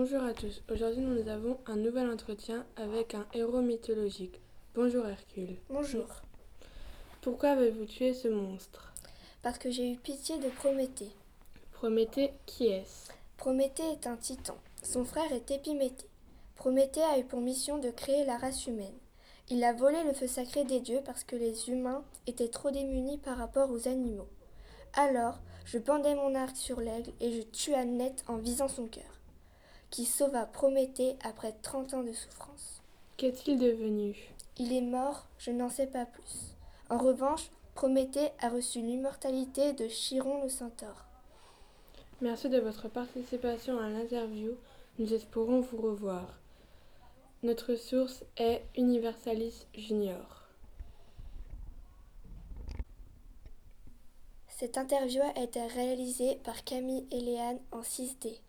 Bonjour à tous. Aujourd'hui, nous avons un nouvel entretien avec un héros mythologique. Bonjour Hercule. Bonjour. Pourquoi avez-vous tué ce monstre? Parce que j'ai eu pitié de Prométhée. Prométhée, qui est-ce? Prométhée est un titan. Son frère est Épiméthée. Prométhée a eu pour mission de créer la race humaine. Il a volé le feu sacré des dieux parce que les humains étaient trop démunis par rapport aux animaux. Alors, je pendais mon arc sur l'aigle et je tua net en visant son cœur, qui sauva Prométhée après trente ans de souffrance. Qu'est-il devenu? Il est mort, je n'en sais pas plus. En revanche, Prométhée a reçu l'immortalité de Chiron le centaure. Merci de votre participation à l'interview. Nous espérons vous revoir. Notre source est Universalis Junior. Cette interview a été réalisée par Camille et Léane en 6D.